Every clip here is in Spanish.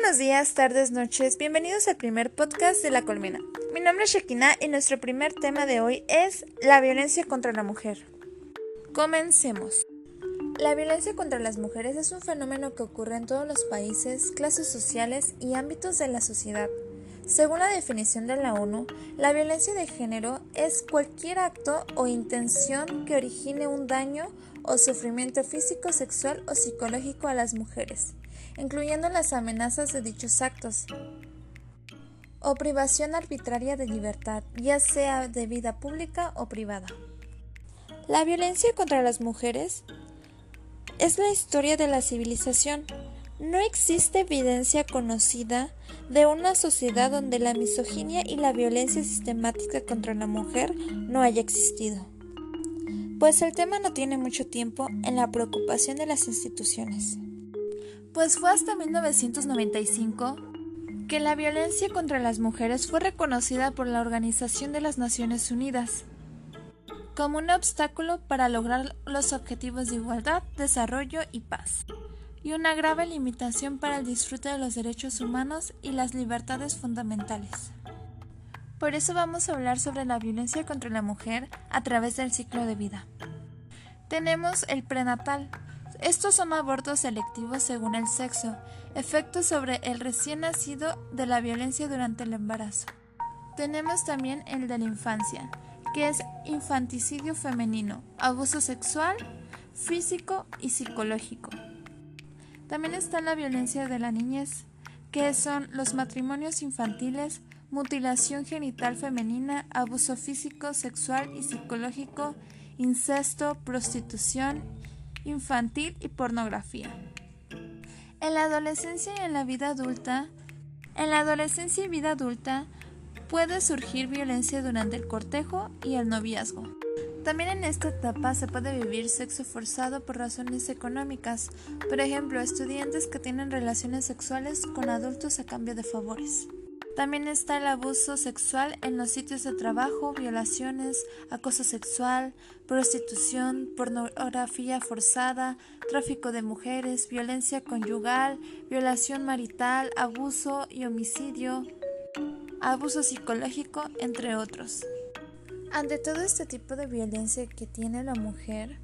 buenos días, tardes, noches. Bienvenidos al primer podcast de La Colmena. Mi nombre es Shekina y nuestro primer tema de hoy es la violencia contra la mujer. Comencemos. La violencia contra las mujeres es un fenómeno que ocurre en todos los países, clases sociales y ámbitos de la sociedad. Según la definición de la ONU, la violencia de género es cualquier acto o intención que origine un daño o sufrimiento físico, sexual o psicológico a las mujeres, incluyendo las amenazas de dichos actos o privación arbitraria de libertad, ya sea de vida pública o privada. La violencia contra las mujeres es la historia de la civilización. No existe evidencia conocida de una sociedad donde la misoginia y la violencia sistemática contra la mujer no haya existido pues el tema no tiene mucho tiempo en la preocupación de las instituciones. Pues fue hasta 1995 que la violencia contra las mujeres fue reconocida por la Organización de las Naciones Unidas como un obstáculo para lograr los objetivos de igualdad, desarrollo y paz, y una grave limitación para el disfrute de los derechos humanos y las libertades fundamentales. Por eso vamos a hablar sobre la violencia contra la mujer a través del ciclo de vida. Tenemos el prenatal. Estos son abortos selectivos según el sexo, efectos sobre el recién nacido de la violencia durante el embarazo. Tenemos también el de la infancia, que es infanticidio femenino, abuso sexual, físico y psicológico. También está la violencia de la niñez, que son los matrimonios infantiles, mutilación genital femenina, abuso físico, sexual y psicológico, incesto, prostitución infantil y pornografía. En la adolescencia y en la vida adulta, en la adolescencia y vida adulta puede surgir violencia durante el cortejo y el noviazgo. También en esta etapa se puede vivir sexo forzado por razones económicas, por ejemplo, estudiantes que tienen relaciones sexuales con adultos a cambio de favores. También está el abuso sexual en los sitios de trabajo, violaciones, acoso sexual, prostitución, pornografía forzada, tráfico de mujeres, violencia conyugal, violación marital, abuso y homicidio, abuso psicológico, entre otros. Ante todo este tipo de violencia que tiene la mujer,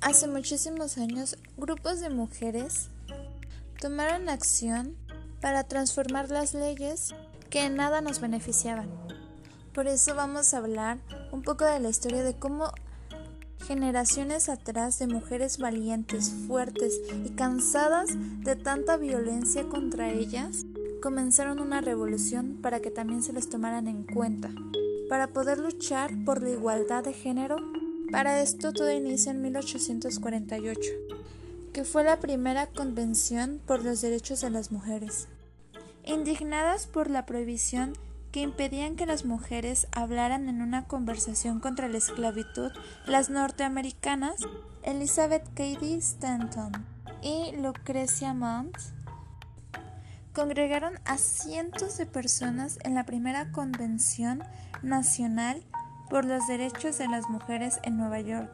hace muchísimos años grupos de mujeres tomaron acción para transformar las leyes que en nada nos beneficiaban. Por eso vamos a hablar un poco de la historia de cómo generaciones atrás de mujeres valientes, fuertes y cansadas de tanta violencia contra ellas, comenzaron una revolución para que también se les tomaran en cuenta, para poder luchar por la igualdad de género. Para esto todo inicia en 1848, que fue la primera convención por los derechos de las mujeres. Indignadas por la prohibición que impedían que las mujeres hablaran en una conversación contra la esclavitud, las norteamericanas Elizabeth Cady Stanton y Lucrecia Mont congregaron a cientos de personas en la primera convención nacional por los derechos de las mujeres en Nueva York.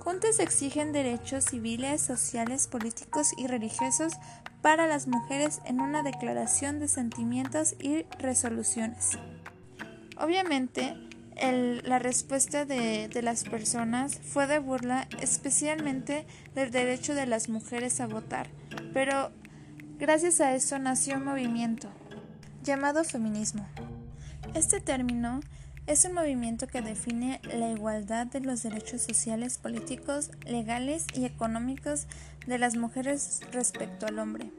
Juntos exigen derechos civiles, sociales, políticos y religiosos para las mujeres en una declaración de sentimientos y resoluciones. Obviamente, la respuesta de, de, las personas fue de burla, especialmente del derecho de las mujeres a votar, pero gracias a eso nació un movimiento llamado feminismo. Este término es un movimiento que define la igualdad de los derechos sociales, políticos, legales y económicos de las mujeres respecto al hombre.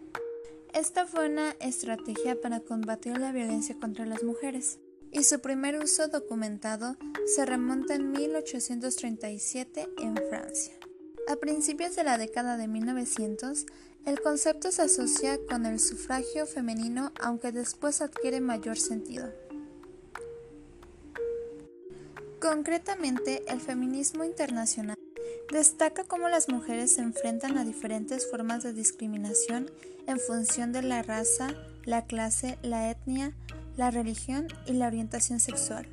Esta fue una estrategia para combatir la violencia contra las mujeres y su primer uso documentado se remonta en 1837 en Francia. A principios de la década de 1900, el concepto se asocia con el sufragio femenino aunque después adquiere mayor sentido. Concretamente, el feminismo internacional destaca cómo las mujeres se enfrentan a diferentes formas de discriminación en función de la raza, la clase, la etnia, la religión y la orientación sexual.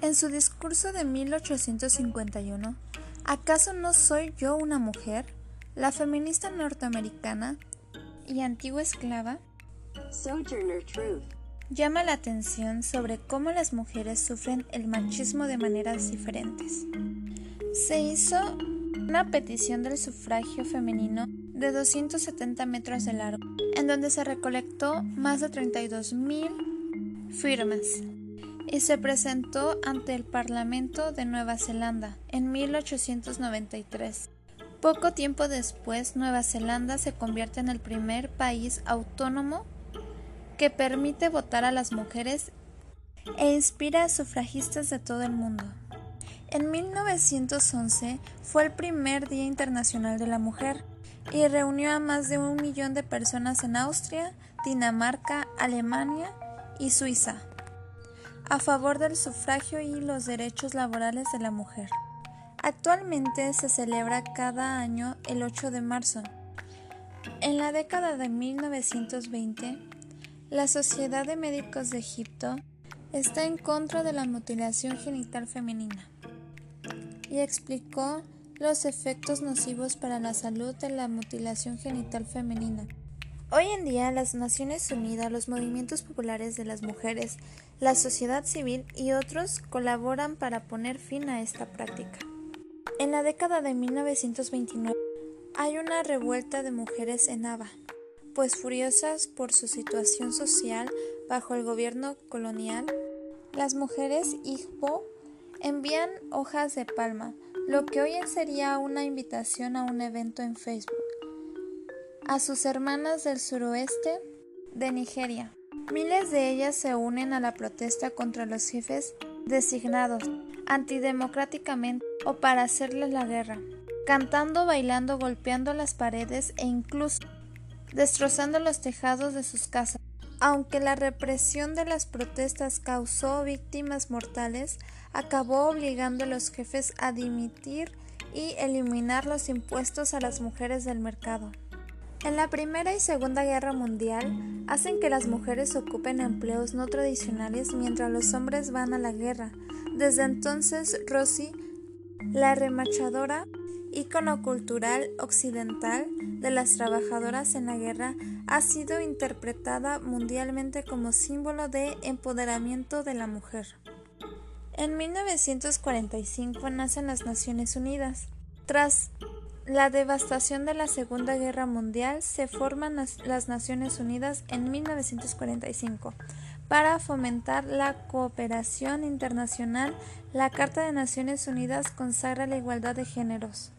En su discurso de 1851, ¿Acaso no soy yo una mujer? La feminista norteamericana y antigua esclava, Sojourner Truth, llama la atención sobre cómo las mujeres sufren el machismo de maneras diferentes. Se hizo una petición del sufragio femenino de 270 metros de largo, en donde se recolectó más de 32.000 firmas y se presentó ante el Parlamento de Nueva Zelanda en 1893. Poco tiempo después, Nueva Zelanda se convierte en el primer país autónomo que permite votar a las mujeres e inspira a sufragistas de todo el mundo. En 1911 fue el primer Día Internacional de la Mujer y reunió a más de un millón de personas en Austria, Dinamarca, Alemania y Suiza a favor del sufragio y los derechos laborales de la mujer. Actualmente se celebra cada año el 8 de marzo. En la década de 1920, la Sociedad de Médicos de Egipto está en contra de la mutilación genital femenina y explicó los efectos nocivos para la salud de la mutilación genital femenina. Hoy en día las Naciones Unidas, los movimientos populares de las mujeres, la sociedad civil y otros colaboran para poner fin a esta práctica. En la década de 1929 hay una revuelta de mujeres en Ava pues furiosas por su situación social bajo el gobierno colonial, las mujeres Igbo envían hojas de palma, lo que hoy sería una invitación a un evento en Facebook, a sus hermanas del suroeste de Nigeria. Miles de ellas se unen a la protesta contra los jefes designados antidemocráticamente o para hacerles la guerra, cantando, bailando, golpeando las paredes e incluso destrozando los tejados de sus casas. Aunque la represión de las protestas causó víctimas mortales, acabó obligando a los jefes a dimitir y eliminar los impuestos a las mujeres del mercado. En la Primera y Segunda Guerra Mundial hacen que las mujeres ocupen empleos no tradicionales mientras los hombres van a la guerra. Desde entonces, Rosy, la remachadora, ícono cultural occidental de las trabajadoras en la guerra, ha sido interpretada mundialmente como símbolo de empoderamiento de la mujer. En 1945 nacen las Naciones Unidas. Tras la devastación de la Segunda Guerra Mundial se forman las Naciones Unidas en 1945 para fomentar la cooperación internacional. La Carta de Naciones Unidas consagra la igualdad de géneros.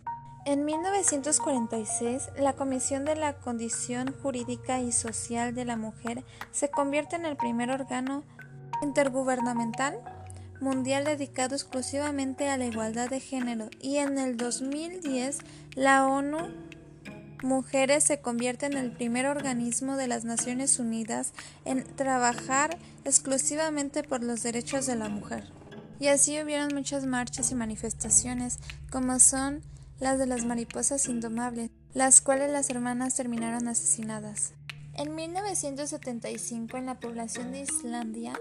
En 1946, la Comisión de la Condición Jurídica y Social de la Mujer se convierte en el primer órgano intergubernamental mundial dedicado exclusivamente a la igualdad de género y en el 2010 la ONU Mujeres se convierte en el primer organismo de las Naciones Unidas en trabajar exclusivamente por los derechos de la mujer. Y así hubieron muchas marchas y manifestaciones como son las de las mariposas indomables, las cuales las hermanas terminaron asesinadas. En 1975, en la población de Islandia,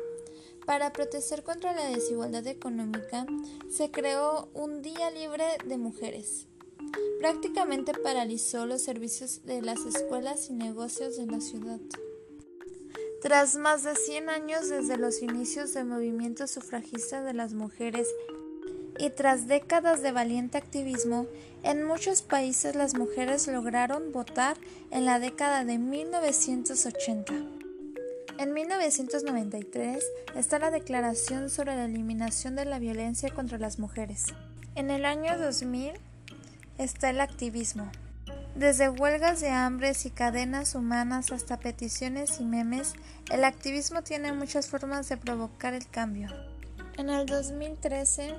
para protestar contra la desigualdad económica, se creó un Día Libre de Mujeres. Prácticamente paralizó los servicios de las escuelas y negocios de la ciudad. Tras más de 100 años desde los inicios del movimiento sufragista de las mujeres y tras décadas de valiente activismo, en muchos países las mujeres lograron votar en la década de 1980. En 1993 está la Declaración sobre la Eliminación de la Violencia contra las Mujeres. En el año 2000 está el activismo. Desde huelgas de hambres y cadenas humanas hasta peticiones y memes, el activismo tiene muchas formas de provocar el cambio. En el 2013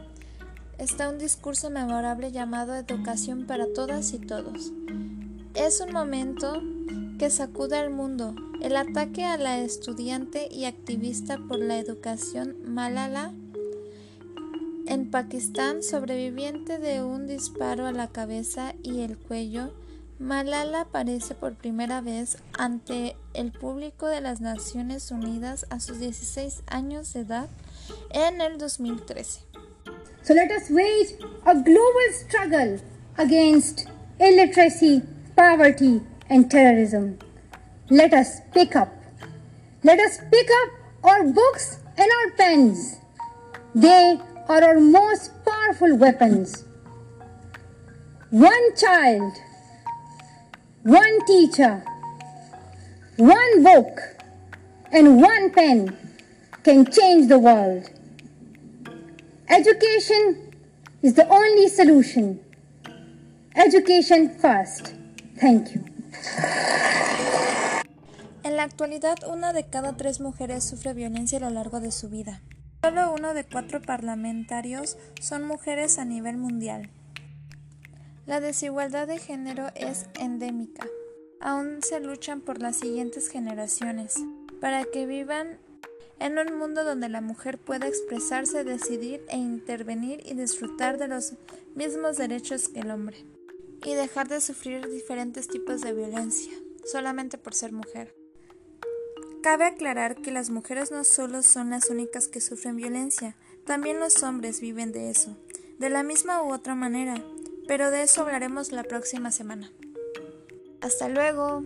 está un discurso memorable llamado Educación para todas y todos. Es un momento que sacude al mundo. El ataque a la estudiante y activista por la educación Malala en Pakistán, sobreviviente de un disparo a la cabeza y el cuello, Malala aparece por primera vez ante el público de las Naciones Unidas a sus 16 años de edad en el 2013. So let us wage a global struggle against illiteracy, poverty, and terrorism. let us pick up. Let us pick up our books and our pens. They are our most powerful weapons. One child, one teacher, one book, and one pen can change the world. Education is the only solution. Education first. Thank you. En la actualidad, una de cada tres mujeres sufre violencia a lo largo de su vida. Solo uno de cuatro parlamentarios son mujeres a nivel mundial. La desigualdad de género es endémica. Aún se luchan por las siguientes generaciones, para que vivan en un mundo donde la mujer pueda expresarse, decidir e intervenir y disfrutar de los mismos derechos que el hombre, y dejar de sufrir diferentes tipos de violencia, solamente por ser mujer. Cabe aclarar que las mujeres no solo son las únicas que sufren violencia, también los hombres viven de eso, de la misma u otra manera, pero de eso hablaremos la próxima semana. Hasta luego.